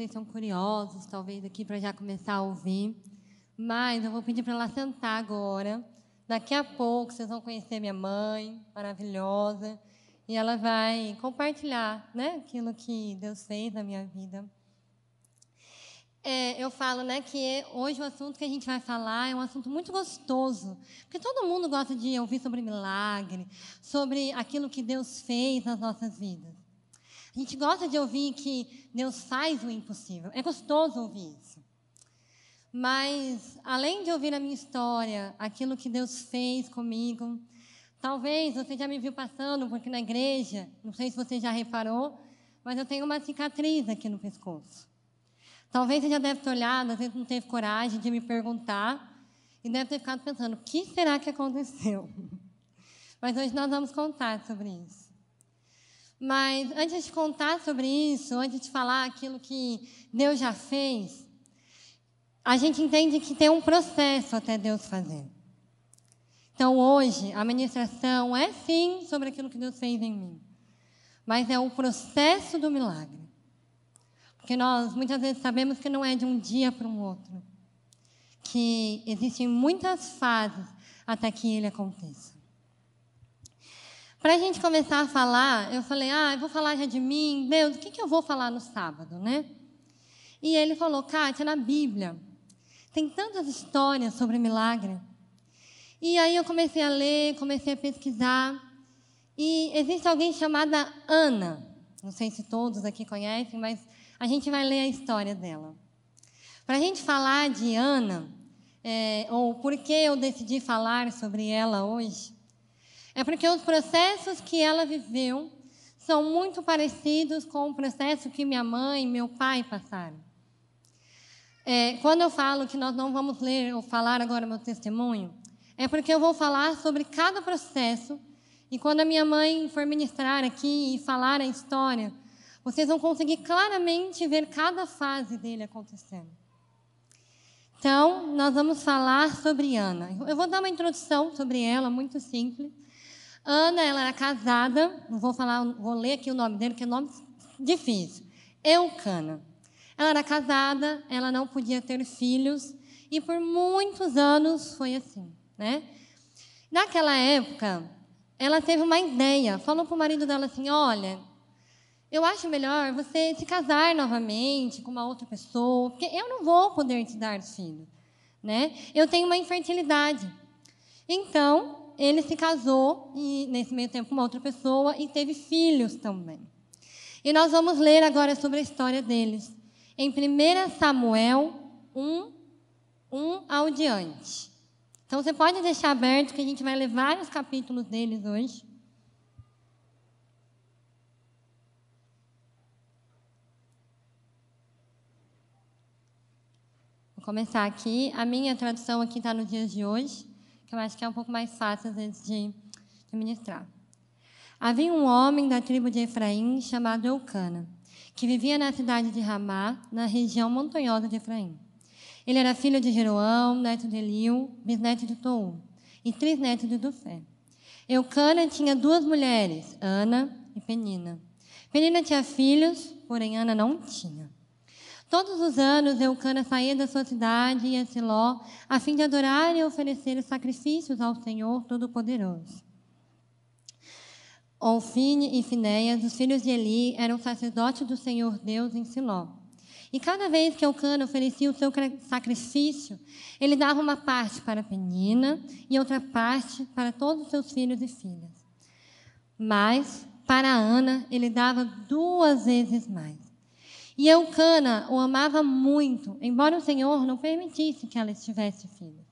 Vocês são curiosos, talvez aqui para já começar a ouvir, mas eu vou pedir para ela sentar agora. Daqui a pouco vocês vão conhecer minha mãe, maravilhosa, e ela vai compartilhar, né, aquilo que Deus fez na minha vida. É, eu falo né, que hoje o assunto que a gente vai falar é um assunto muito gostoso, porque todo mundo gosta de ouvir sobre milagre, sobre aquilo que Deus fez nas nossas vidas. A gente gosta de ouvir que Deus faz o impossível. É gostoso ouvir isso. Mas, além de ouvir a minha história, aquilo que Deus fez comigo, talvez você já me viu passando, porque na igreja, não sei se você já reparou, mas eu tenho uma cicatriz aqui no pescoço. Talvez você já deve ter olhado, às vezes não teve coragem de me perguntar e deve ter ficado pensando: o que será que aconteceu? Mas hoje nós vamos contar sobre isso. Mas antes de contar sobre isso, antes de falar aquilo que Deus já fez, a gente entende que tem um processo até Deus fazer. Então hoje, a ministração é sim sobre aquilo que Deus fez em mim, mas é o processo do milagre. Porque nós muitas vezes sabemos que não é de um dia para um outro. Que existem muitas fases até que ele aconteça. Para a gente começar a falar, eu falei, ah, eu vou falar já de mim. Deus, o que, que eu vou falar no sábado, né? E ele falou, Kátia, na Bíblia tem tantas histórias sobre milagre. E aí eu comecei a ler, comecei a pesquisar. E existe alguém chamada Ana. Não sei se todos aqui conhecem, mas a gente vai ler a história dela. Para a gente falar de Ana, é, ou por que eu decidi falar sobre ela hoje, é porque os processos que ela viveu são muito parecidos com o processo que minha mãe e meu pai passaram. É, quando eu falo que nós não vamos ler ou falar agora meu testemunho, é porque eu vou falar sobre cada processo e quando a minha mãe for ministrar aqui e falar a história, vocês vão conseguir claramente ver cada fase dele acontecendo. Então, nós vamos falar sobre Ana. Eu vou dar uma introdução sobre ela, muito simples. Ana, ela era casada, não vou falar, vou ler aqui o nome dele, que é um nome difícil. Eucana. Ela era casada, ela não podia ter filhos, e por muitos anos foi assim, né? Naquela época, ela teve uma ideia, falou para o marido dela assim: olha, eu acho melhor você se casar novamente com uma outra pessoa, porque eu não vou poder te dar filho, né? Eu tenho uma infertilidade. Então, ele se casou e nesse meio tempo com uma outra pessoa e teve filhos também. E nós vamos ler agora sobre a história deles em 1 Samuel 1, 1 ao diante. Então você pode deixar aberto que a gente vai ler vários capítulos deles hoje. Vou começar aqui. A minha tradução aqui está nos dias de hoje, que eu acho que é um pouco mais fácil, às vezes, de, de ministrar. Havia um homem da tribo de Efraim chamado Eucana, que vivia na cidade de Ramá, na região montanhosa de Efraim. Ele era filho de Jeroão, neto de Eliu, bisneto de Tou e trisneto de Dufé. Eucana tinha duas mulheres, Ana e Penina. Penina tinha filhos, porém Ana não tinha. Todos os anos, Eucana saía da sua cidade e a Siló, a fim de adorar e oferecer sacrifícios ao Senhor Todo-Poderoso. Ofine e Finéias, os filhos de Eli, eram sacerdotes do Senhor Deus em Siló. E cada vez que Eucana oferecia o seu sacrifício, ele dava uma parte para Penina e outra parte para todos os seus filhos e filhas. Mas, para Ana, ele dava duas vezes mais. E Eucana o amava muito, embora o Senhor não permitisse que ela estivesse filha.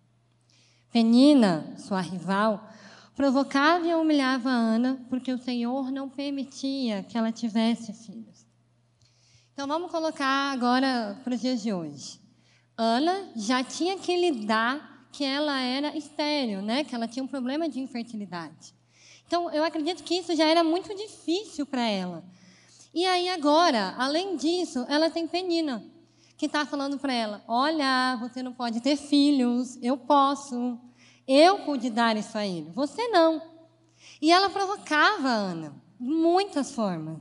Penina, sua rival, provocava e humilhava Ana, porque o Senhor não permitia que ela tivesse filhos. Então vamos colocar agora para os dias de hoje. Ana já tinha que lidar que ela era estéril, né? Que ela tinha um problema de infertilidade. Então eu acredito que isso já era muito difícil para ela. E aí agora, além disso, ela tem Penina, que está falando para ela: Olha, você não pode ter filhos, eu posso. Eu pude dar isso a ele, você não. E ela provocava a Ana, de muitas formas.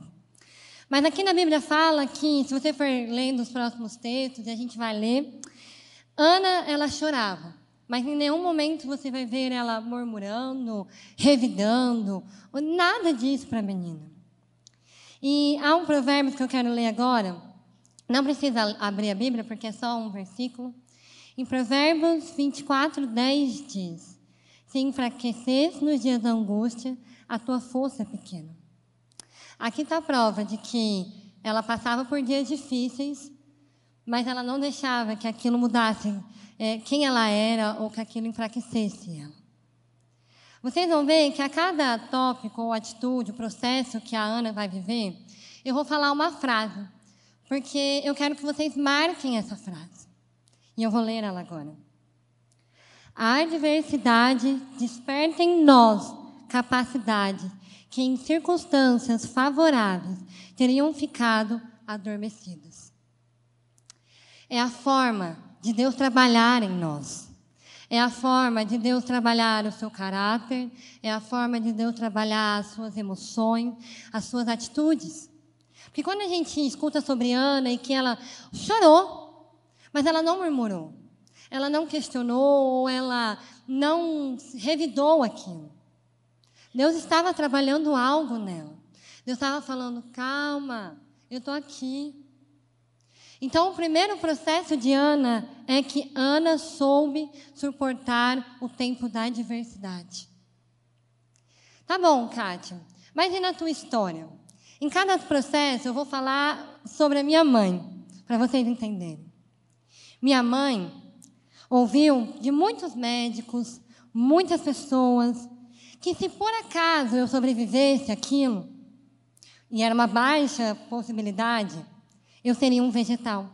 Mas aqui na Bíblia fala que, se você for lendo os próximos textos, e a gente vai ler, Ana, ela chorava. Mas em nenhum momento você vai ver ela murmurando, revidando, nada disso para a menina. E há um provérbio que eu quero ler agora. Não precisa abrir a Bíblia, porque é só um versículo. Em Provérbios 24, 10 diz: Se enfraqueces nos dias da angústia, a tua força é pequena. Aqui está a prova de que ela passava por dias difíceis, mas ela não deixava que aquilo mudasse é, quem ela era ou que aquilo enfraquecesse ela. Vocês vão ver que a cada tópico ou atitude, o processo que a Ana vai viver, eu vou falar uma frase, porque eu quero que vocês marquem essa frase. E eu vou ler ela agora. A adversidade desperta em nós capacidades que em circunstâncias favoráveis teriam ficado adormecidas. É a forma de Deus trabalhar em nós. É a forma de Deus trabalhar o seu caráter, é a forma de Deus trabalhar as suas emoções, as suas atitudes. Porque quando a gente escuta sobre Ana e que ela chorou, mas ela não murmurou, ela não questionou, ela não revidou aquilo. Deus estava trabalhando algo nela. Deus estava falando: calma, eu estou aqui. Então, o primeiro processo de Ana é que Ana soube suportar o tempo da adversidade. Tá bom, Kátia, mas e na tua história? Em cada processo, eu vou falar sobre a minha mãe, para vocês entenderem. Minha mãe ouviu de muitos médicos, muitas pessoas, que se por acaso eu sobrevivesse aquilo, e era uma baixa possibilidade, eu seria um vegetal.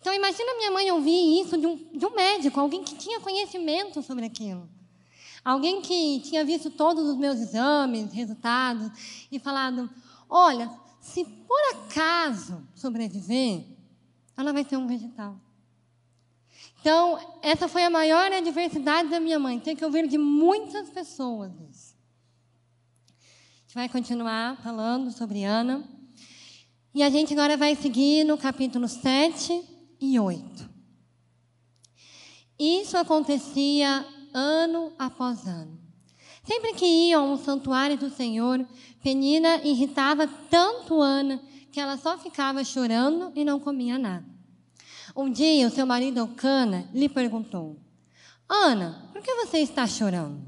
Então imagina minha mãe ouvir isso de um, de um médico, alguém que tinha conhecimento sobre aquilo. Alguém que tinha visto todos os meus exames, resultados, e falado: olha, se por acaso sobreviver, ela vai ser um vegetal. Então, essa foi a maior adversidade da minha mãe, ter que ouvir de muitas pessoas isso. A gente vai continuar falando sobre Ana. E a gente agora vai seguir no capítulo 7 e 8. Isso acontecia ano após ano. Sempre que iam ao santuário do Senhor, Penina irritava tanto Ana que ela só ficava chorando e não comia nada. Um dia, o seu marido Elcana lhe perguntou: Ana, por que você está chorando?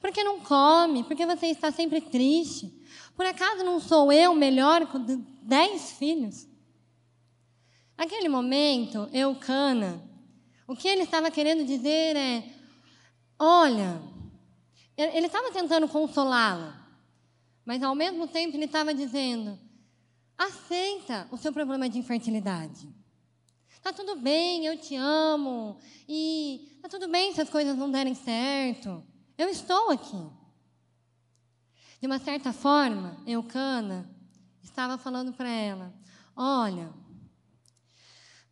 Por que não come? Por que você está sempre triste? Por acaso não sou eu melhor com dez filhos? Naquele momento, Eucana, o que ele estava querendo dizer é: olha, ele estava tentando consolá-la, mas ao mesmo tempo ele estava dizendo: aceita o seu problema de infertilidade. Tá tudo bem, eu te amo. E tá tudo bem se as coisas não derem certo. Eu estou aqui. De uma certa forma, Eucana estava falando para ela: Olha,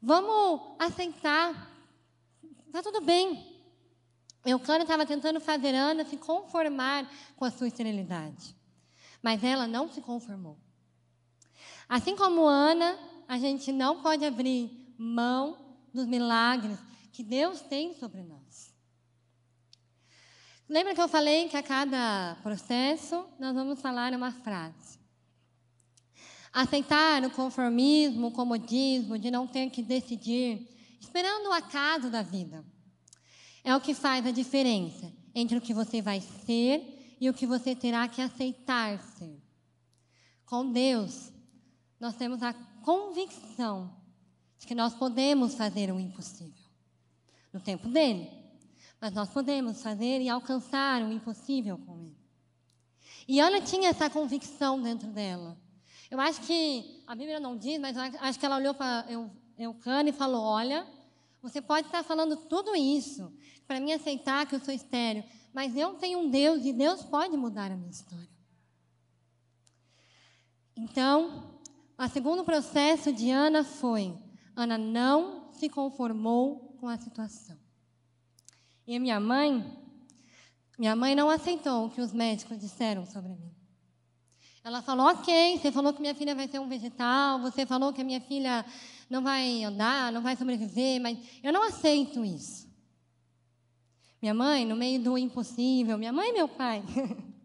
vamos aceitar. Tá tudo bem. Eucana estava tentando fazer Ana se conformar com a sua esterilidade. Mas ela não se conformou. Assim como Ana, a gente não pode abrir mão dos milagres que Deus tem sobre nós. Lembra que eu falei que a cada processo nós vamos falar uma frase? Aceitar o conformismo, o comodismo, de não ter que decidir, esperando o acaso da vida, é o que faz a diferença entre o que você vai ser e o que você terá que aceitar ser. Com Deus, nós temos a convicção de que nós podemos fazer o impossível no tempo dele, mas nós podemos fazer e alcançar o impossível com ele. E Ana tinha essa convicção dentro dela. Eu acho que, a Bíblia não diz, mas acho que ela olhou para Eucana e falou: Olha, você pode estar falando tudo isso para mim aceitar que eu sou estéreo, mas eu tenho um Deus e Deus pode mudar a minha história. Então, o segundo processo de Ana foi: Ana não se conformou com a situação. E minha mãe, minha mãe não aceitou o que os médicos disseram sobre mim. Ela falou: ok, você falou que minha filha vai ser um vegetal, você falou que a minha filha não vai andar, não vai sobreviver, mas eu não aceito isso. Minha mãe, no meio do impossível, minha mãe e meu pai,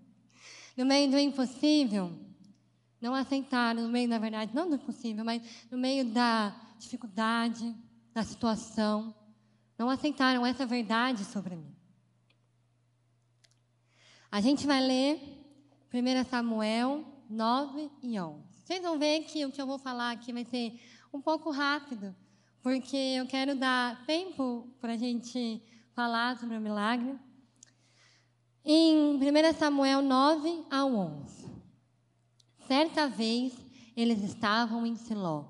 no meio do impossível, não aceitaram, no meio, na verdade, não do impossível, mas no meio da dificuldade, da situação, não aceitaram essa verdade sobre mim. A gente vai ler 1 Samuel 9 e 11. Vocês vão ver que o que eu vou falar aqui vai ser um pouco rápido, porque eu quero dar tempo para a gente falar sobre o milagre. Em 1 Samuel 9 a 11. Certa vez eles estavam em Siló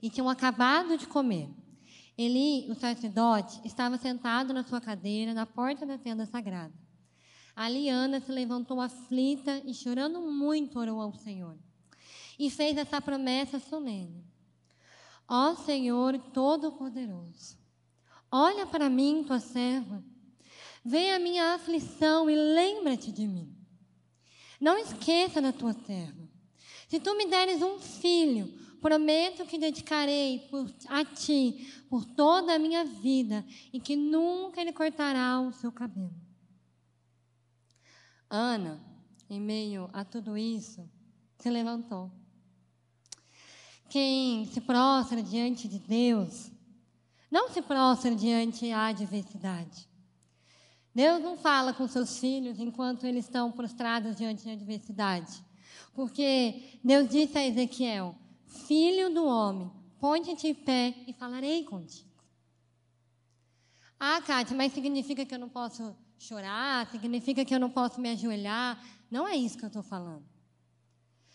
e tinham acabado de comer. Eli, o sacerdote, estava sentado na sua cadeira na porta da tenda sagrada. Ali Ana se levantou aflita e chorando muito orou ao Senhor. E fez essa promessa solene. Ó Senhor Todo-Poderoso, olha para mim, tua serva. Vê a minha aflição e lembra-te de mim. Não esqueça da tua serva. Se tu me deres um filho, prometo que dedicarei por, a ti por toda a minha vida e que nunca ele cortará o seu cabelo. Ana, em meio a tudo isso, se levantou. Quem se prostra diante de Deus, não se prostra diante da adversidade. Deus não fala com seus filhos enquanto eles estão prostrados diante da adversidade. Porque Deus disse a Ezequiel: Filho do homem, ponte-te em pé e falarei contigo. Ah, Kátia, mas significa que eu não posso chorar, significa que eu não posso me ajoelhar. Não é isso que eu estou falando.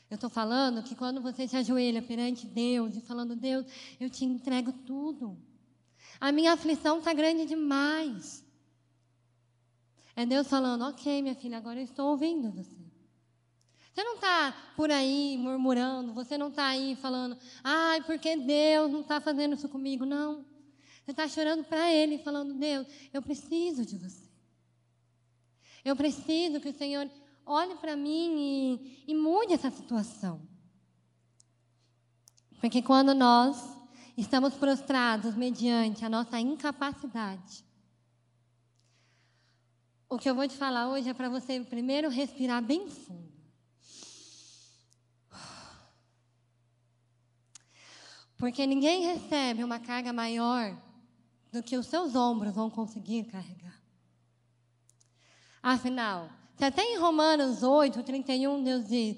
Eu estou falando que quando você se ajoelha perante Deus e falando, Deus, eu te entrego tudo. A minha aflição está grande demais. É Deus falando, ok, minha filha, agora eu estou ouvindo você. Você não está por aí murmurando, você não está aí falando, ai, porque Deus não está fazendo isso comigo. Não. Você está chorando para Ele, falando, Deus, eu preciso de você. Eu preciso que o Senhor olhe para mim e, e mude essa situação. Porque quando nós estamos prostrados mediante a nossa incapacidade, o que eu vou te falar hoje é para você primeiro respirar bem fundo. Porque ninguém recebe uma carga maior do que os seus ombros vão conseguir carregar. Afinal, se até em Romanos 8, 31, Deus diz: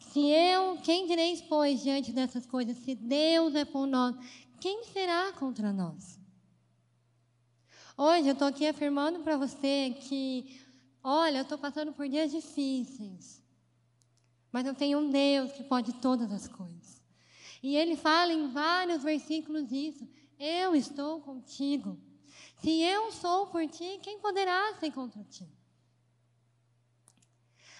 Se eu, quem direis, pois, diante dessas coisas, se Deus é por nós, quem será contra nós? Hoje eu estou aqui afirmando para você que, olha, eu estou passando por dias difíceis, mas eu tenho um Deus que pode todas as coisas. E ele fala em vários versículos isso: Eu estou contigo. Se eu sou por ti, quem poderá ser contra ti?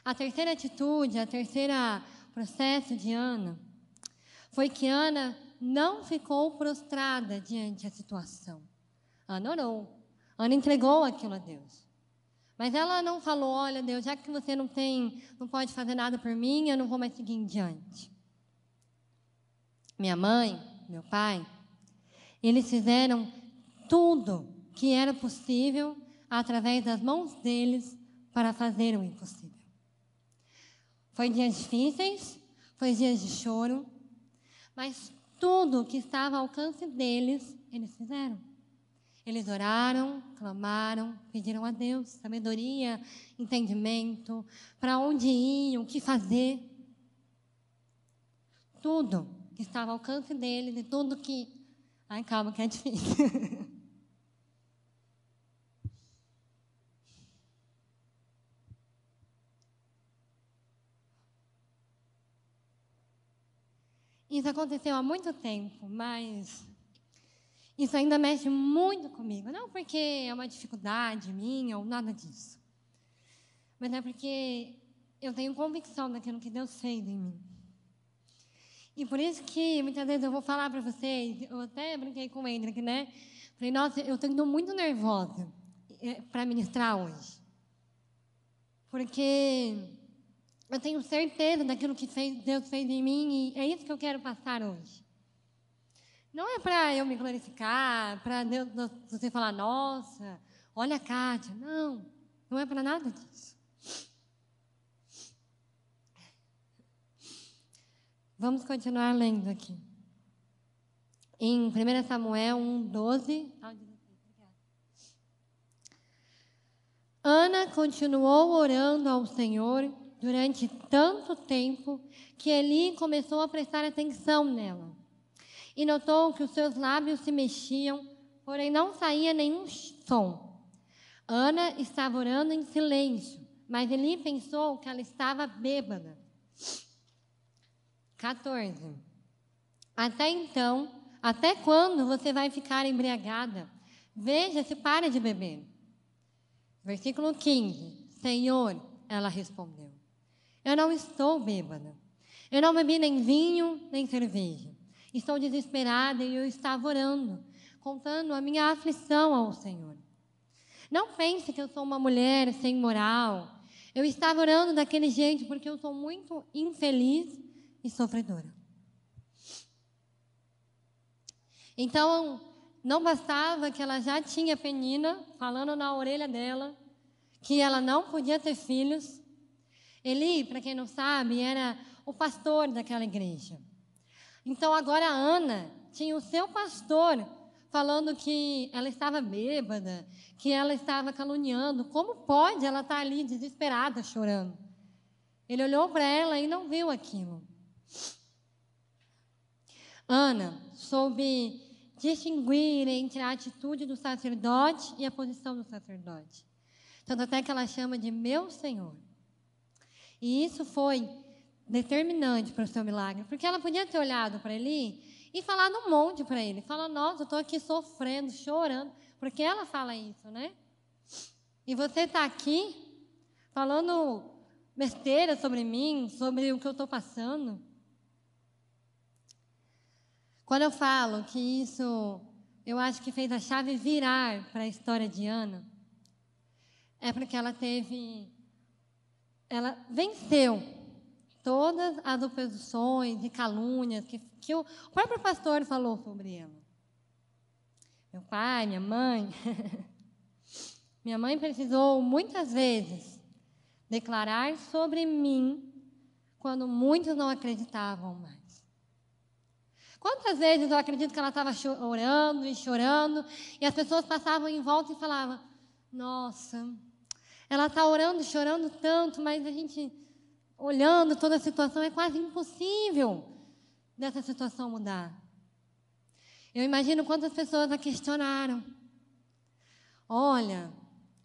A terceira atitude, a terceira processo de Ana, foi que Ana não ficou prostrada diante da situação. Ana orou. Ana entregou aquilo a Deus. Mas ela não falou: Olha, Deus, já que você não tem, não pode fazer nada por mim, eu não vou mais seguir em diante. Minha mãe, meu pai, eles fizeram tudo que era possível através das mãos deles para fazer o impossível. Foi dias difíceis, foi dias de choro, mas tudo que estava ao alcance deles, eles fizeram. Eles oraram, clamaram, pediram a Deus sabedoria, entendimento, para onde iam, o que fazer. Tudo que estava ao alcance deles e tudo que. Ai, calma, que é difícil. Isso aconteceu há muito tempo, mas isso ainda mexe muito comigo. Não porque é uma dificuldade minha ou nada disso, mas é porque eu tenho convicção daquilo que Deus fez em mim. E por isso que muitas vezes eu vou falar para vocês, eu até brinquei com o Hendrick, né? Falei, nossa, eu estou muito nervosa eh, para ministrar hoje. Porque eu tenho certeza daquilo que Deus fez em mim e é isso que eu quero passar hoje. Não é para eu me glorificar, para você falar, nossa, olha a Kátia. Não, não é para nada disso. Vamos continuar lendo aqui. Em 1 Samuel 1, 12. Ana continuou orando ao Senhor durante tanto tempo que Eli começou a prestar atenção nela. E notou que os seus lábios se mexiam, porém não saía nenhum som. Ana estava orando em silêncio, mas Eli pensou que ela estava bêbada. 14. Até então, até quando você vai ficar embriagada? Veja se para de beber. Versículo 15. Senhor, ela respondeu, eu não estou bêbada. Eu não bebi nem vinho, nem cerveja. Estou desesperada e eu estava orando, contando a minha aflição ao Senhor. Não pense que eu sou uma mulher sem moral. Eu estava orando daquele jeito porque eu sou muito infeliz e sofredora. Então, não bastava que ela já tinha Penina falando na orelha dela que ela não podia ter filhos. Eli, para quem não sabe, era o pastor daquela igreja. Então, agora a Ana tinha o seu pastor falando que ela estava bêbada, que ela estava caluniando. Como pode ela estar ali desesperada, chorando? Ele olhou para ela e não viu aquilo. Ana soube distinguir entre a atitude do sacerdote e a posição do sacerdote. Tanto até que ela chama de meu Senhor. E isso foi determinante para o seu milagre, porque ela podia ter olhado para ele e falado um monte para ele. Fala, nossa, eu estou aqui sofrendo, chorando, porque ela fala isso, né? E você está aqui falando besteira sobre mim, sobre o que eu estou passando. Quando eu falo que isso, eu acho que fez a chave virar para a história de Ana, é porque ela teve, ela venceu todas as oposições e calúnias que, que o próprio pastor falou sobre ela. Meu pai, minha mãe. minha mãe precisou muitas vezes declarar sobre mim quando muitos não acreditavam mais. Quantas vezes eu acredito que ela estava orando e chorando, e as pessoas passavam em volta e falavam: Nossa, ela está orando chorando tanto, mas a gente, olhando toda a situação, é quase impossível dessa situação mudar. Eu imagino quantas pessoas a questionaram. Olha,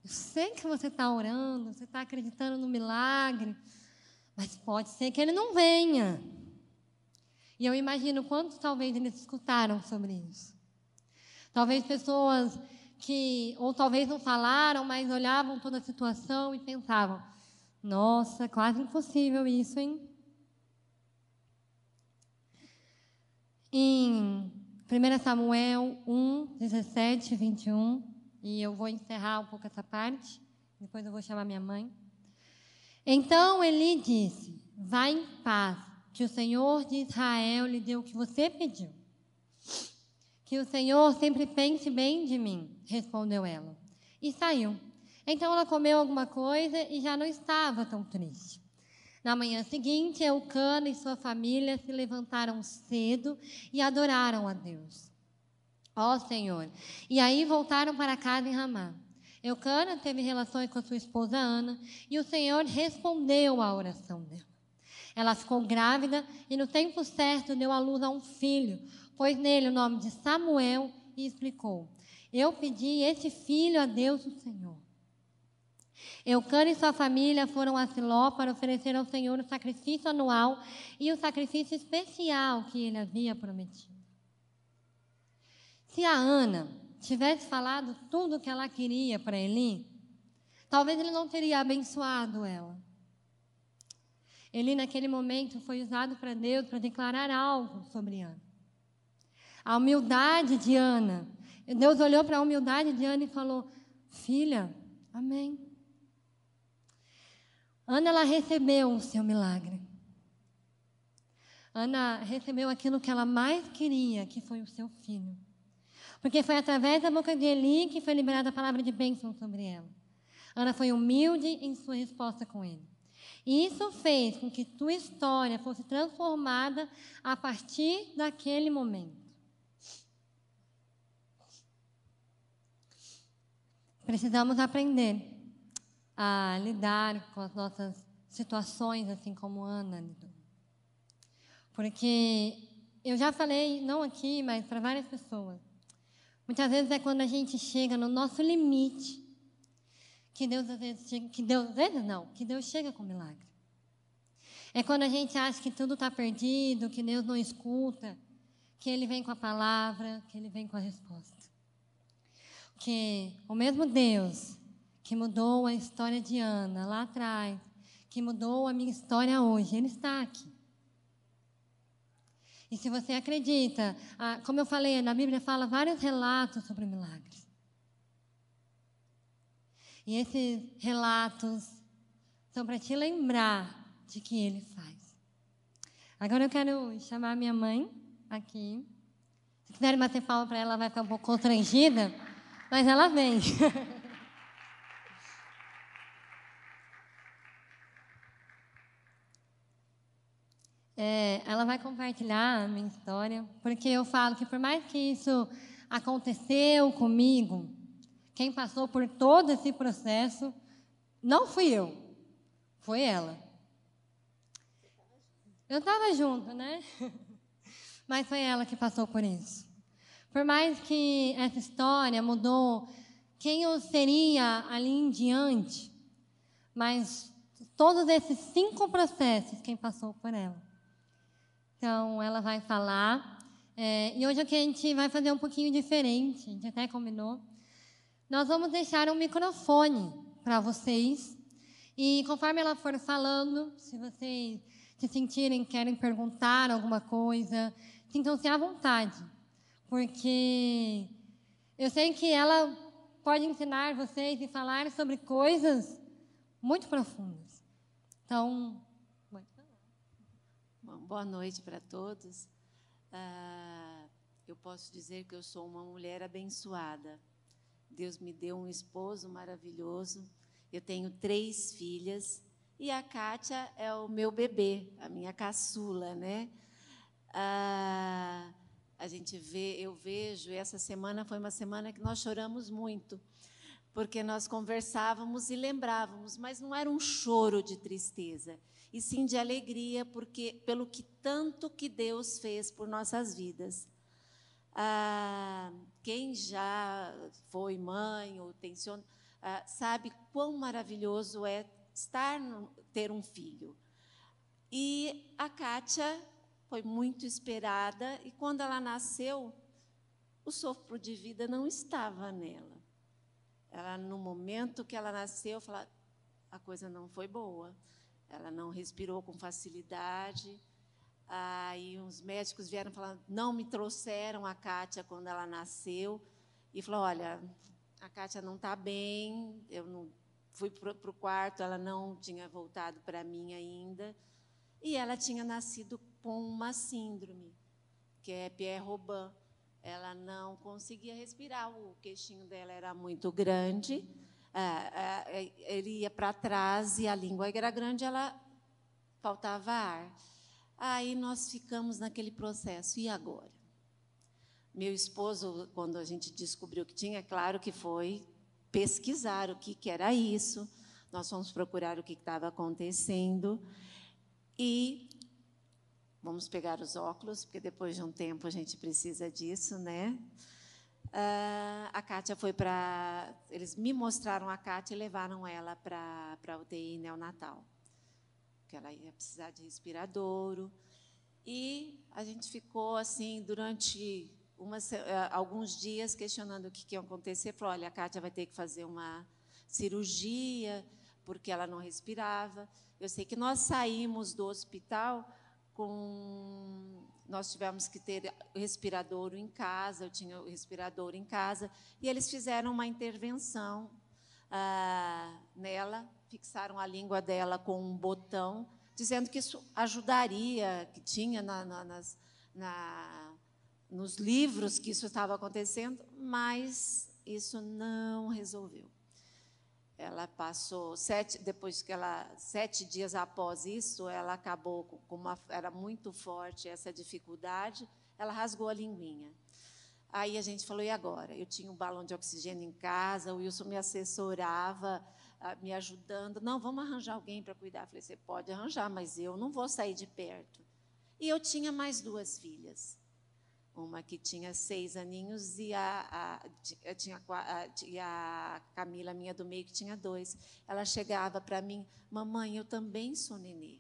eu sei que você está orando, você está acreditando no milagre, mas pode ser que ele não venha. E eu imagino quantos talvez eles escutaram sobre isso. Talvez pessoas que, ou talvez não falaram, mas olhavam toda a situação e pensavam: nossa, quase impossível isso, hein? Em 1 Samuel 1, 17 e 21, e eu vou encerrar um pouco essa parte, depois eu vou chamar minha mãe. Então Eli disse: Vá em paz que o Senhor de Israel lhe deu o que você pediu. Que o Senhor sempre pense bem de mim, respondeu ela. E saiu. Então ela comeu alguma coisa e já não estava tão triste. Na manhã seguinte, Eucana e sua família se levantaram cedo e adoraram a Deus. Ó Senhor. E aí voltaram para casa em Ramá. Eucana teve relações com sua esposa Ana e o Senhor respondeu à oração dela. Ela ficou grávida e no tempo certo deu à luz a um filho, pôs nele o nome de Samuel e explicou: Eu pedi esse filho a Deus, o Senhor. Eucana e sua família foram a Siló para oferecer ao Senhor o sacrifício anual e o sacrifício especial que ele havia prometido. Se a Ana tivesse falado tudo o que ela queria para Eli, talvez ele não teria abençoado ela. Eli, naquele momento, foi usado para Deus para declarar algo sobre Ana. A humildade de Ana. Deus olhou para a humildade de Ana e falou: Filha, amém. Ana, ela recebeu o seu milagre. Ana recebeu aquilo que ela mais queria, que foi o seu filho. Porque foi através da boca de Eli que foi liberada a palavra de bênção sobre ela. Ana foi humilde em sua resposta com ele. E isso fez com que tua história fosse transformada a partir daquele momento. Precisamos aprender a lidar com as nossas situações, assim como Ana. Porque eu já falei, não aqui, mas para várias pessoas. Muitas vezes é quando a gente chega no nosso limite que Deus às vezes chega, que Deus às vezes não, que Deus chega com milagre. É quando a gente acha que tudo está perdido, que Deus não escuta, que Ele vem com a palavra, que Ele vem com a resposta. Que o mesmo Deus que mudou a história de Ana lá atrás, que mudou a minha história hoje, Ele está aqui. E se você acredita, como eu falei, na Bíblia fala vários relatos sobre milagres. E esses relatos são para te lembrar de que Ele faz. Agora eu quero chamar minha mãe aqui. Se quiserem bater palma para ela, ela vai ficar um pouco constrangida, mas ela vem. É, ela vai compartilhar a minha história, porque eu falo que por mais que isso aconteceu comigo, quem passou por todo esse processo não fui eu, foi ela. Eu estava junto, né? Mas foi ela que passou por isso. Por mais que essa história mudou quem eu seria ali em diante, mas todos esses cinco processos, quem passou por ela. Então, ela vai falar. É, e hoje a gente vai fazer um pouquinho diferente, a gente até combinou. Nós vamos deixar um microfone para vocês. E conforme ela for falando, se vocês se sentirem, querem perguntar alguma coisa, sintam-se à vontade. Porque eu sei que ela pode ensinar vocês e falar sobre coisas muito profundas. Então, boa noite para todos. Ah, eu posso dizer que eu sou uma mulher abençoada. Deus me deu um esposo maravilhoso. Eu tenho três filhas e a Kátia é o meu bebê, a minha caçula, né? Ah, a gente vê, eu vejo. Essa semana foi uma semana que nós choramos muito, porque nós conversávamos e lembrávamos, mas não era um choro de tristeza e sim de alegria, porque pelo que tanto que Deus fez por nossas vidas. Ah, quem já foi mãe ou tensiona, ah, sabe quão maravilhoso é estar no, ter um filho. E a Kátia foi muito esperada e quando ela nasceu, o sopro de vida não estava nela. Ela no momento que ela nasceu, falou, a coisa não foi boa. Ela não respirou com facilidade. Aí os médicos vieram falando, não me trouxeram a Kátia quando ela nasceu. E falou, olha, a Kátia não está bem, eu não fui para o quarto, ela não tinha voltado para mim ainda. E ela tinha nascido com uma síndrome, que é Pierre-Robin. Ela não conseguia respirar, o queixinho dela era muito grande é, é, ele ia para trás e a língua era grande, ela faltava ar. Aí nós ficamos naquele processo. E agora? Meu esposo, quando a gente descobriu que tinha, claro que foi pesquisar o que, que era isso. Nós fomos procurar o que estava acontecendo. E vamos pegar os óculos, porque depois de um tempo a gente precisa disso, né? Uh, a Kátia foi para. Eles me mostraram a Kátia e levaram ela para a UTI neonatal. Porque ela ia precisar de respiradouro. E a gente ficou assim durante uh, alguns dias questionando o que, que ia acontecer. Falou: olha, a Kátia vai ter que fazer uma cirurgia, porque ela não respirava. Eu sei que nós saímos do hospital com nós tivemos que ter respirador em casa, eu tinha o respirador em casa, e eles fizeram uma intervenção ah, nela, fixaram a língua dela com um botão, dizendo que isso ajudaria, que tinha na, na, nas, na, nos livros que isso estava acontecendo, mas isso não resolveu. Ela passou sete, depois que ela sete dias após isso, ela acabou com uma era muito forte essa dificuldade. Ela rasgou a linguinha. Aí a gente falou e agora? Eu tinha um balão de oxigênio em casa. O Wilson me assessorava, me ajudando. Não, vamos arranjar alguém para cuidar. Eu falei, você pode arranjar, mas eu não vou sair de perto. E eu tinha mais duas filhas uma que tinha seis aninhos e a, a, tinha, a, e a Camila, minha do meio, que tinha dois. Ela chegava para mim, mamãe, eu também sou nenê.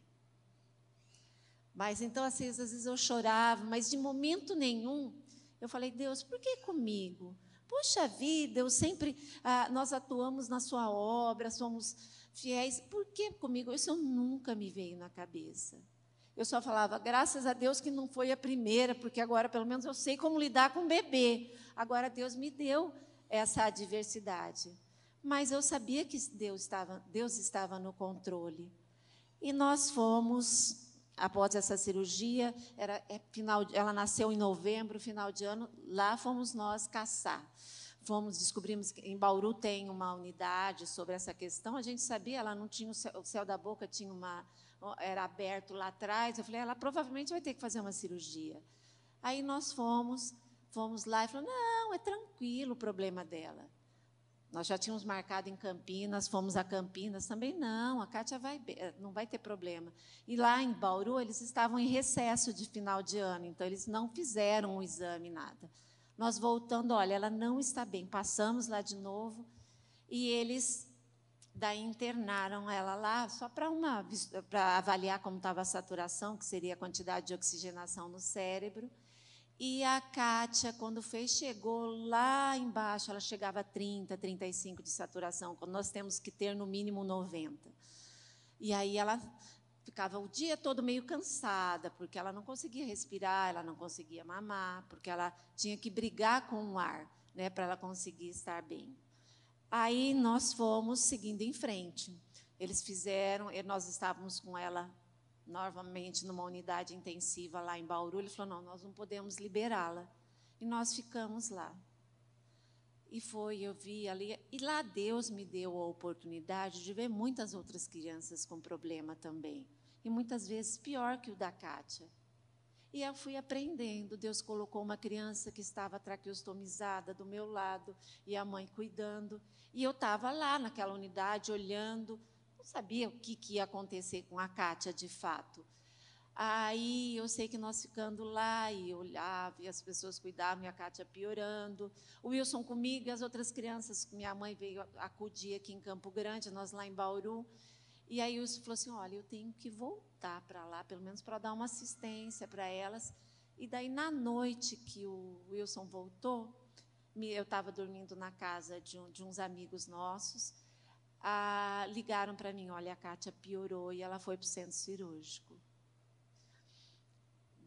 Mas então, assim, às vezes eu chorava, mas de momento nenhum eu falei, Deus, por que comigo? Puxa vida, eu sempre, ah, nós atuamos na sua obra, somos fiéis, por que comigo? Isso nunca me veio na cabeça. Eu só falava, graças a Deus que não foi a primeira, porque agora pelo menos eu sei como lidar com um bebê. Agora Deus me deu essa adversidade. Mas eu sabia que Deus estava, Deus estava no controle. E nós fomos, após essa cirurgia, era, é, final, ela nasceu em novembro, final de ano, lá fomos nós caçar. Fomos, descobrimos que em Bauru tem uma unidade sobre essa questão. A gente sabia, ela não tinha o céu, o céu da boca, tinha uma era aberto lá atrás. Eu falei, ela provavelmente vai ter que fazer uma cirurgia. Aí nós fomos, fomos lá e falou, não, é tranquilo o problema dela. Nós já tínhamos marcado em Campinas, fomos a Campinas, também não, a Kátia vai, não vai ter problema. E lá em Bauru, eles estavam em recesso de final de ano, então eles não fizeram o exame, nada. Nós voltando, olha, ela não está bem, passamos lá de novo, e eles Daí internaram ela lá só para uma para avaliar como estava a saturação, que seria a quantidade de oxigenação no cérebro. E a Kátia, quando fez, chegou lá embaixo, ela chegava a 30, 35 de saturação, quando nós temos que ter no mínimo 90. E aí ela ficava o dia todo meio cansada, porque ela não conseguia respirar, ela não conseguia mamar, porque ela tinha que brigar com o ar, né, para ela conseguir estar bem. Aí nós fomos seguindo em frente. Eles fizeram, nós estávamos com ela novamente numa unidade intensiva lá em Bauru. Ele falou: não, nós não podemos liberá-la. E nós ficamos lá. E foi, eu vi ali. E lá Deus me deu a oportunidade de ver muitas outras crianças com problema também. E muitas vezes pior que o da Kátia. E eu fui aprendendo. Deus colocou uma criança que estava traqueostomizada do meu lado e a mãe cuidando. E eu estava lá naquela unidade olhando, não sabia o que, que ia acontecer com a Kátia de fato. Aí eu sei que nós ficando lá e olhava e as pessoas cuidavam e a Kátia piorando. O Wilson comigo e as outras crianças, minha mãe veio acudir aqui em Campo Grande, nós lá em Bauru. E aí o Wilson falou assim: olha, eu tenho que voltar para lá, pelo menos para dar uma assistência para elas. E daí, na noite que o Wilson voltou, eu estava dormindo na casa de, um, de uns amigos nossos, ah, ligaram para mim: olha, a Kátia piorou e ela foi para o centro cirúrgico.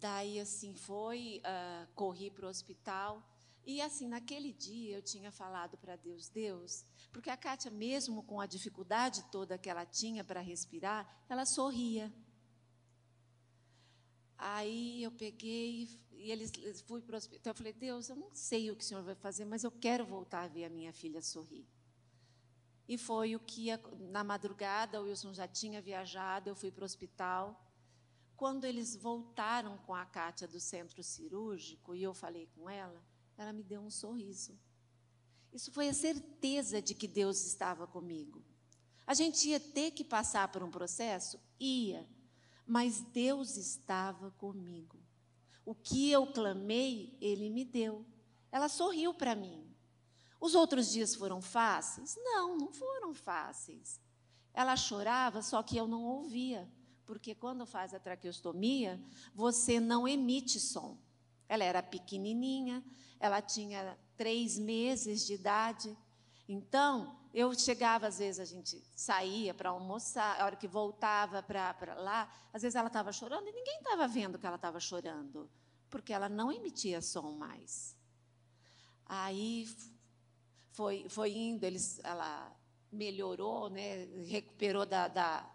Daí, assim, foi, ah, corri para o hospital. E, assim, naquele dia eu tinha falado para Deus: Deus, porque a Kátia, mesmo com a dificuldade toda que ela tinha para respirar, ela sorria. Aí eu peguei e eles fui para o hospital. Eu falei, Deus, eu não sei o que o Senhor vai fazer, mas eu quero voltar a ver a minha filha sorrir. E foi o que, na madrugada, o Wilson já tinha viajado, eu fui para o hospital. Quando eles voltaram com a Kátia do centro cirúrgico e eu falei com ela, ela me deu um sorriso. Isso foi a certeza de que Deus estava comigo. A gente ia ter que passar por um processo? Ia. Mas Deus estava comigo. O que eu clamei, Ele me deu. ela sorriu para mim. Os outros dias foram fáceis? Não, não foram fáceis. Ela chorava, só que eu não ouvia, porque quando faz a traqueostomia, você não emite som. Ela era pequenininha, ela tinha três meses de idade. Então, eu chegava, às vezes a gente saía para almoçar, a hora que voltava para lá, às vezes ela estava chorando e ninguém estava vendo que ela estava chorando, porque ela não emitia som mais. Aí foi, foi indo, eles, ela melhorou, né, recuperou da, da,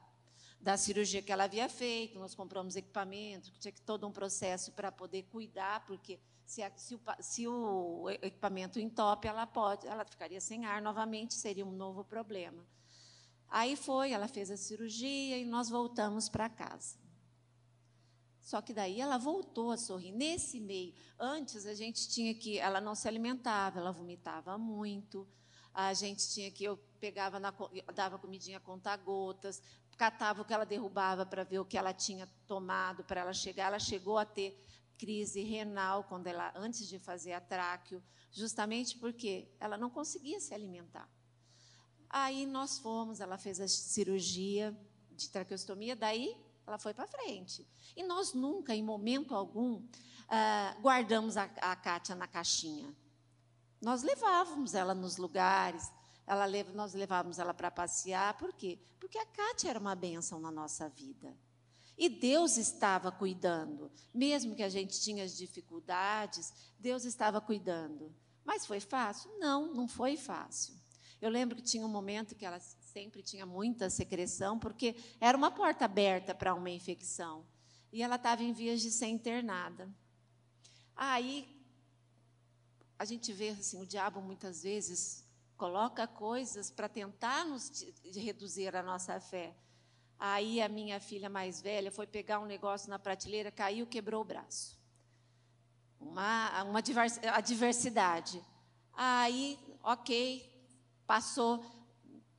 da cirurgia que ela havia feito, nós compramos equipamento, tinha que todo um processo para poder cuidar, porque se, a, se, o, se, o, equipamento entope, ela pode, ela ficaria sem ar novamente, seria um novo problema. Aí foi, ela fez a cirurgia e nós voltamos para casa. Só que daí ela voltou a sorrir. Nesse meio, antes a gente tinha que, ela não se alimentava, ela vomitava muito. A gente tinha que, eu pegava, na, dava comidinha conta gotas, catava o que ela derrubava para ver o que ela tinha tomado para ela chegar. Ela chegou a ter crise renal quando ela antes de fazer a tráqueo, justamente porque ela não conseguia se alimentar. Aí nós fomos, ela fez a cirurgia de traqueostomia, daí ela foi para frente. E nós nunca, em momento algum, ah, guardamos a, a Kátia na caixinha. Nós levávamos ela nos lugares, ela, nós levávamos ela para passear, por quê? Porque a Kátia era uma bênção na nossa vida. E Deus estava cuidando. Mesmo que a gente tinha as dificuldades, Deus estava cuidando. Mas foi fácil? Não, não foi fácil. Eu lembro que tinha um momento que ela sempre tinha muita secreção, porque era uma porta aberta para uma infecção. E ela estava em vias de ser internada. Aí a gente vê assim, o diabo muitas vezes coloca coisas para tentar nos reduzir a nossa fé. Aí a minha filha mais velha foi pegar um negócio na prateleira, caiu, quebrou o braço. Uma, uma adversidade. Aí, ok, passou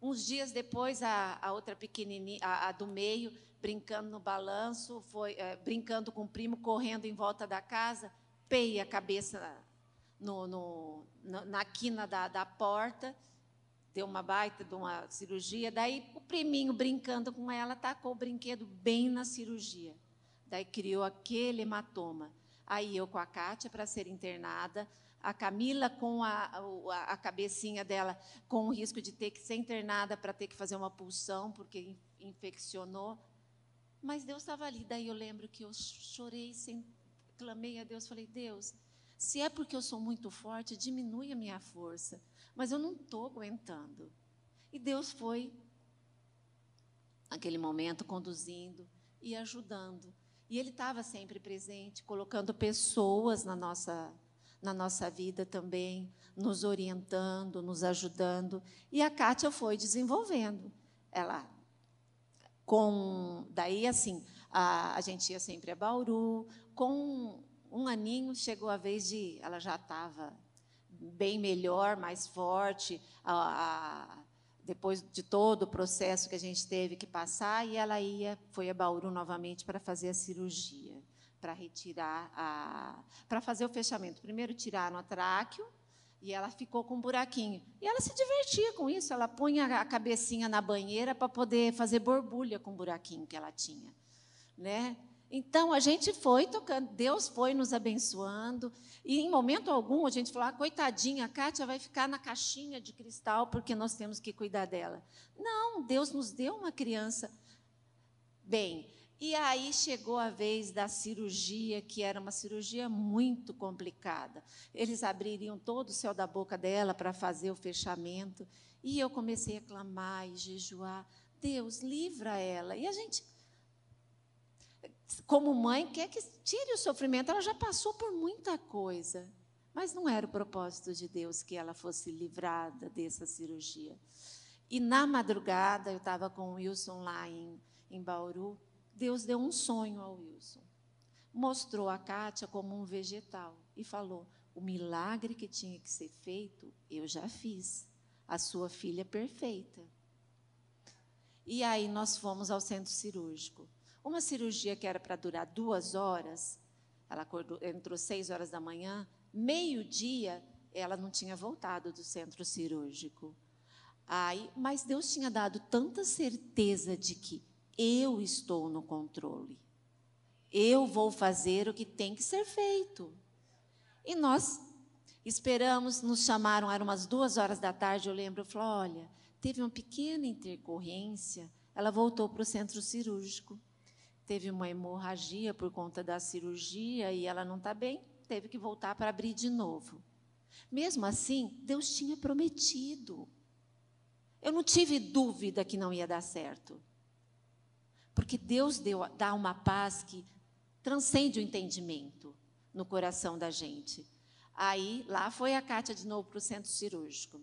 Uns dias depois, a, a outra pequenininha, a, a, do meio, brincando no balanço, foi é, brincando com o primo, correndo em volta da casa, peia a cabeça no, no, na quina da, da porta, deu uma baita de uma cirurgia. Daí o priminho brincando com ela tacou o brinquedo bem na cirurgia. Daí criou aquele hematoma. Aí eu com a Kátia para ser internada, a Camila com a, a, a, cabecinha dela com o risco de ter que ser internada para ter que fazer uma pulsão, porque infeccionou. Mas Deus estava ali. Daí eu lembro que eu chorei, sem, clamei a Deus, falei: Deus, se é porque eu sou muito forte, diminui a minha força. Mas eu não estou aguentando. E Deus foi, naquele momento, conduzindo e ajudando. E Ele estava sempre presente, colocando pessoas na nossa na nossa vida também, nos orientando, nos ajudando. E a Kátia foi desenvolvendo. Ela, com. Daí, assim, a, a gente ia sempre a Bauru. Com um aninho, chegou a vez de. Ela já estava bem melhor, mais forte. A, a, depois de todo o processo que a gente teve que passar, e ela ia, foi a Bauru novamente para fazer a cirurgia para retirar a. para fazer o fechamento. Primeiro tiraram a tráqueo e ela ficou com um buraquinho. E ela se divertia com isso, ela punha a cabecinha na banheira para poder fazer borbulha com o buraquinho que ela tinha. Né? Então a gente foi tocando, Deus foi nos abençoando, e em momento algum a gente falou: ah, coitadinha, a Kátia vai ficar na caixinha de cristal porque nós temos que cuidar dela. Não, Deus nos deu uma criança. Bem, e aí chegou a vez da cirurgia, que era uma cirurgia muito complicada. Eles abririam todo o céu da boca dela para fazer o fechamento. E eu comecei a clamar e jejuar: Deus, livra ela. E a gente, como mãe, quer que tire o sofrimento. Ela já passou por muita coisa. Mas não era o propósito de Deus que ela fosse livrada dessa cirurgia. E na madrugada, eu estava com o Wilson lá em, em Bauru. Deus deu um sonho ao Wilson. Mostrou a Kátia como um vegetal e falou: o milagre que tinha que ser feito, eu já fiz. A sua filha é perfeita. E aí nós fomos ao centro cirúrgico. Uma cirurgia que era para durar duas horas, ela acordou, entrou seis horas da manhã, meio-dia, ela não tinha voltado do centro cirúrgico. Aí, mas Deus tinha dado tanta certeza de que eu estou no controle. Eu vou fazer o que tem que ser feito. E nós esperamos, nos chamaram, eram umas duas horas da tarde, eu lembro, eu falei, olha, teve uma pequena intercorrência, ela voltou para o centro cirúrgico. Teve uma hemorragia por conta da cirurgia e ela não está bem, teve que voltar para abrir de novo. Mesmo assim, Deus tinha prometido. Eu não tive dúvida que não ia dar certo. Porque Deus deu, dá uma paz que transcende o entendimento no coração da gente. Aí, lá foi a Kátia de novo para o centro cirúrgico.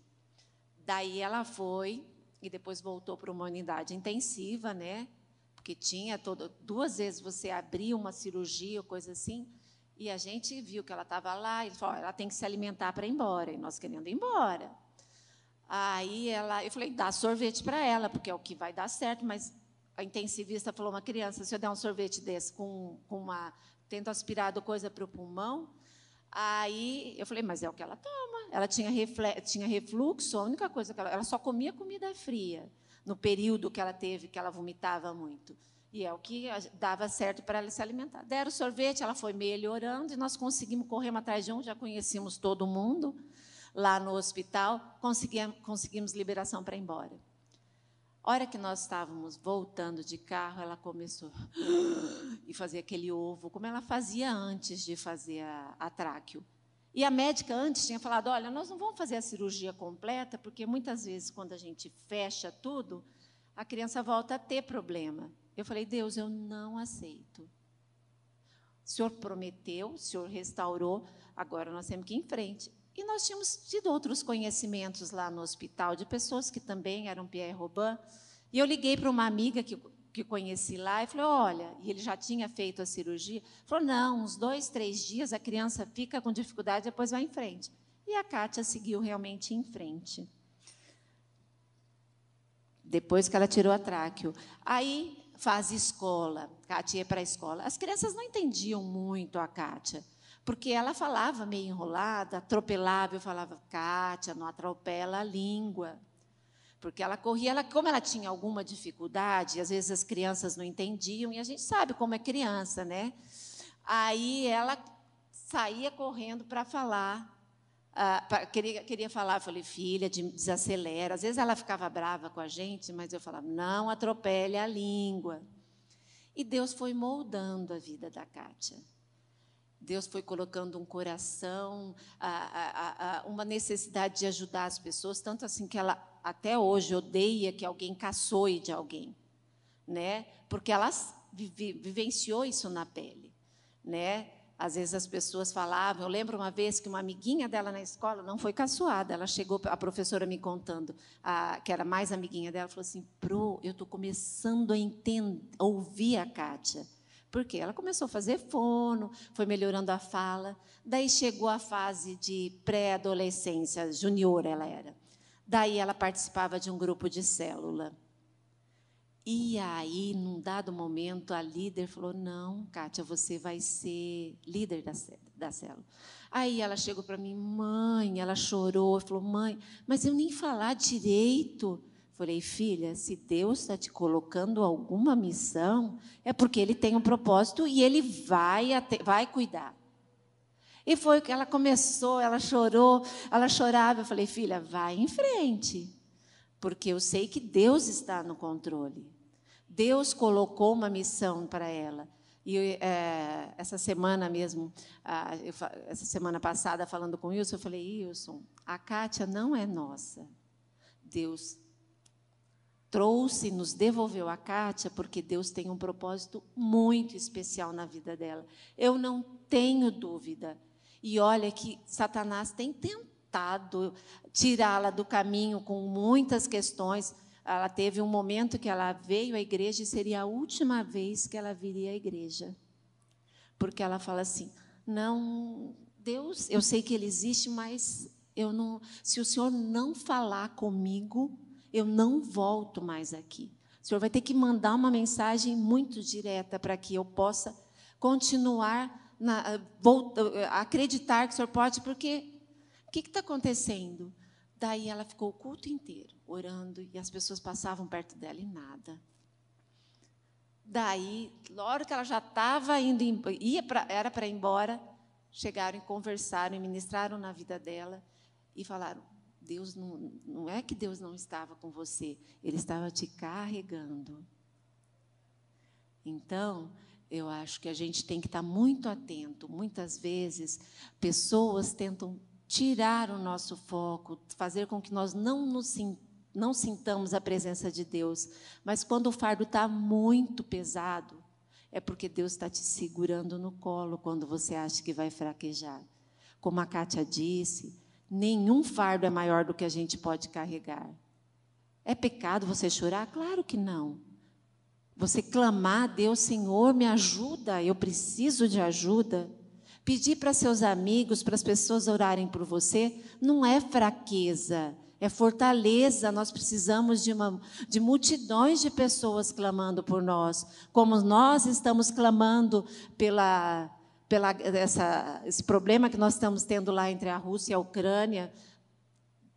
Daí ela foi e depois voltou para uma unidade intensiva, né? Porque tinha todo, duas vezes você abria uma cirurgia ou coisa assim, e a gente viu que ela estava lá e falou: ela tem que se alimentar para ir embora, e nós querendo ir embora. Aí ela, eu falei: dá sorvete para ela, porque é o que vai dar certo, mas a intensivista falou: uma criança, se eu der um sorvete desse com, com uma. tendo aspirado coisa para o pulmão. Aí eu falei: mas é o que ela toma. Ela tinha, refle, tinha refluxo, a única coisa que ela. Ela só comia comida fria, no período que ela teve, que ela vomitava muito. E é o que dava certo para ela se alimentar. Deram sorvete, ela foi melhorando e nós conseguimos correr atrás de um, já conhecíamos todo mundo lá no hospital, conseguimos, conseguimos liberação para ir embora hora que nós estávamos voltando de carro, ela começou e fazer aquele ovo, como ela fazia antes de fazer a, a tráqueo. E a médica antes tinha falado: olha, nós não vamos fazer a cirurgia completa, porque muitas vezes, quando a gente fecha tudo, a criança volta a ter problema. Eu falei: Deus, eu não aceito. O Senhor prometeu, o Senhor restaurou, agora nós temos que ir em frente. E nós tínhamos tido outros conhecimentos lá no hospital de pessoas que também eram Pierre Robin. E eu liguei para uma amiga que, que conheci lá e falei: olha, e ele já tinha feito a cirurgia. Falou: não, uns dois, três dias a criança fica com dificuldade, depois vai em frente. E a Kátia seguiu realmente em frente. Depois que ela tirou a tráqueo. Aí faz escola. Kátia ia para a escola. As crianças não entendiam muito a Kátia porque ela falava meio enrolada, atropelava, eu falava, Kátia, não atropela a língua. Porque ela corria, ela, como ela tinha alguma dificuldade, às vezes as crianças não entendiam, e a gente sabe como é criança, né? Aí ela saía correndo para falar, ah, pra, queria, queria falar, falei, filha, desacelera. Às vezes ela ficava brava com a gente, mas eu falava, não atropele a língua. E Deus foi moldando a vida da Kátia. Deus foi colocando um coração, a, a, a, uma necessidade de ajudar as pessoas, tanto assim que ela até hoje odeia que alguém caçoe de alguém, né? Porque ela vive, vivenciou isso na pele, né? Às vezes as pessoas falavam, eu lembro uma vez que uma amiguinha dela na escola não foi caçoada, ela chegou, a professora me contando, a, que era mais amiguinha dela, falou assim, Pro, eu estou começando a entender, ouvir a Kátia. Porque ela começou a fazer fono, foi melhorando a fala. Daí chegou a fase de pré-adolescência, junior ela era. Daí ela participava de um grupo de célula. E aí, num dado momento, a líder falou: Não, Kátia, você vai ser líder da, da célula. Aí ela chegou para mim, mãe, ela chorou, falou: Mãe, mas eu nem falar direito. Falei, filha, se Deus está te colocando alguma missão, é porque Ele tem um propósito e Ele vai, vai cuidar. E foi que ela começou, ela chorou, ela chorava. Eu falei, filha, vai em frente, porque eu sei que Deus está no controle. Deus colocou uma missão para ela. E é, essa semana mesmo, essa semana passada, falando com o Wilson, eu falei, Wilson, a Kátia não é nossa. Deus trouxe, nos devolveu a Kátia, porque Deus tem um propósito muito especial na vida dela. Eu não tenho dúvida. E olha que Satanás tem tentado tirá-la do caminho com muitas questões. Ela teve um momento que ela veio à igreja e seria a última vez que ela viria à igreja. Porque ela fala assim: "Não, Deus, eu sei que ele existe, mas eu não, se o Senhor não falar comigo, eu não volto mais aqui. O Senhor vai ter que mandar uma mensagem muito direta para que eu possa continuar na, volta, acreditar que o Senhor pode, porque O que está acontecendo? Daí ela ficou o culto inteiro orando e as pessoas passavam perto dela e nada. Daí, hora que ela já estava indo, ia pra, era para ir embora, chegaram e conversaram e ministraram na vida dela e falaram: Deus não, não é que Deus não estava com você, Ele estava te carregando. Então, eu acho que a gente tem que estar muito atento. Muitas vezes, pessoas tentam tirar o nosso foco, fazer com que nós não nos não sintamos a presença de Deus. Mas quando o fardo está muito pesado, é porque Deus está te segurando no colo quando você acha que vai fraquejar. Como a Kátia disse, nenhum fardo é maior do que a gente pode carregar. É pecado você chorar? Claro que não. Você clamar a Deus, Senhor, me ajuda, eu preciso de ajuda. Pedir para seus amigos, para as pessoas orarem por você, não é fraqueza, é fortaleza. Nós precisamos de, uma, de multidões de pessoas clamando por nós, como nós estamos clamando pela, pela essa, esse problema que nós estamos tendo lá entre a Rússia e a Ucrânia.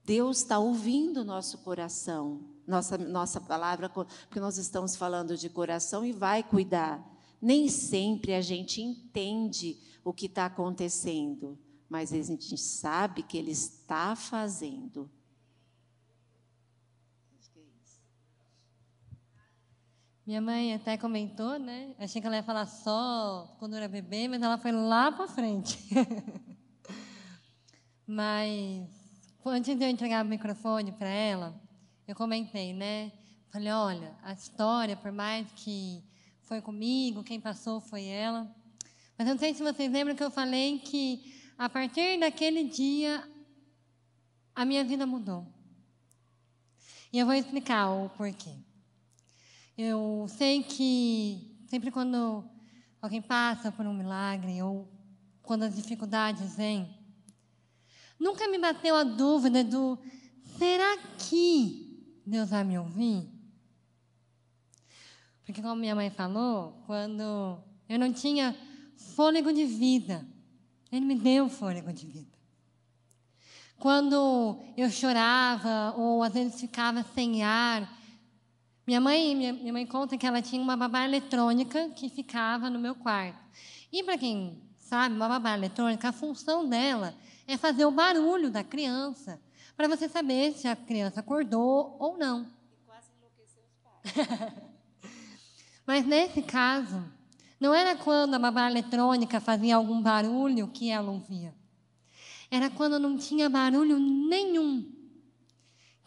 Deus está ouvindo nosso coração nossa, nossa palavra, porque nós estamos falando de coração e vai cuidar. Nem sempre a gente entende o que está acontecendo, mas a gente sabe que Ele está fazendo. Minha mãe até comentou, né? Achei que ela ia falar só quando era bebê, mas ela foi lá para frente. mas antes de eu entregar o microfone para ela, eu comentei, né? Falei, olha, a história, por mais que foi comigo, quem passou foi ela. Mas eu não sei se vocês lembram que eu falei que a partir daquele dia a minha vida mudou. E eu vou explicar o porquê. Eu sei que sempre quando alguém passa por um milagre ou quando as dificuldades vêm, nunca me bateu a dúvida do será que Deus vai me ouvir? Porque, como minha mãe falou, quando eu não tinha fôlego de vida, Ele me deu fôlego de vida. Quando eu chorava ou às vezes ficava sem ar, minha mãe, minha, minha mãe conta que ela tinha uma babá eletrônica que ficava no meu quarto. E para quem sabe, uma babá eletrônica, a função dela é fazer o barulho da criança para você saber se a criança acordou ou não. E quase enlouqueceu os pais. Mas nesse caso, não era quando a babá eletrônica fazia algum barulho que ela ouvia. Era quando não tinha barulho nenhum.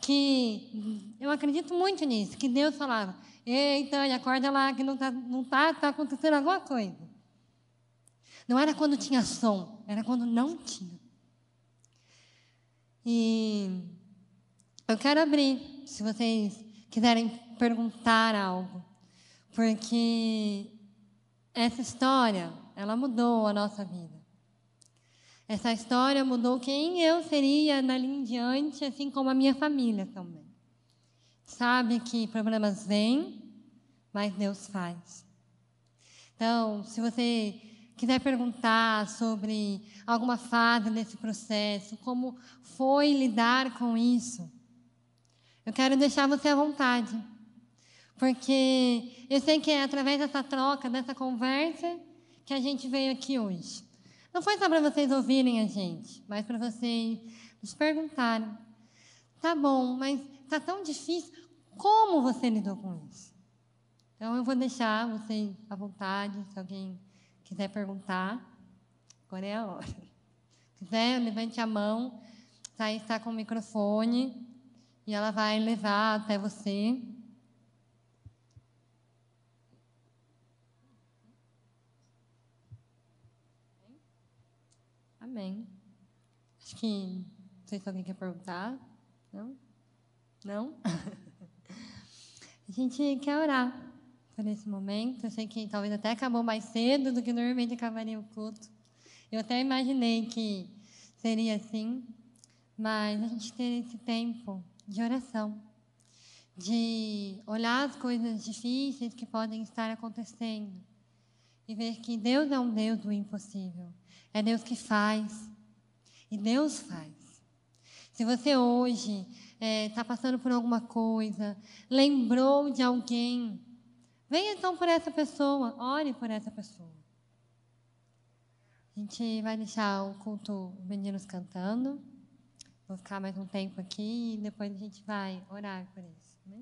Que eu acredito muito nisso, que Deus falava: Eita, acorda lá, que não está não tá, tá acontecendo alguma coisa. Não era quando tinha som, era quando não tinha. E eu quero abrir, se vocês quiserem perguntar algo, porque essa história, ela mudou a nossa vida. Essa história mudou quem eu seria dali em diante, assim como a minha família também. Sabe que problemas vêm, mas Deus faz. Então, se você quiser perguntar sobre alguma fase desse processo, como foi lidar com isso, eu quero deixar você à vontade. Porque eu sei que é através dessa troca, dessa conversa, que a gente veio aqui hoje. Não foi só para vocês ouvirem a gente, mas para vocês nos perguntarem. Tá bom, mas está tão difícil. Como você lidou com isso? Então eu vou deixar vocês à vontade, se alguém quiser perguntar, agora é a hora. Se quiser, levante a mão. Está com o microfone e ela vai levar até você. Amém. Acho que. Não sei se alguém quer perguntar. Não? Não? A gente quer orar por esse momento. Eu sei que talvez até acabou mais cedo do que normalmente acabaria o culto. Eu até imaginei que seria assim, mas a gente ter esse tempo de oração, de olhar as coisas difíceis que podem estar acontecendo e ver que Deus é um Deus do impossível. É Deus que faz. E Deus faz. Se você hoje está é, passando por alguma coisa, lembrou de alguém, venha então por essa pessoa, ore por essa pessoa. A gente vai deixar o culto meninos cantando. Vou ficar mais um tempo aqui e depois a gente vai orar por isso. Né?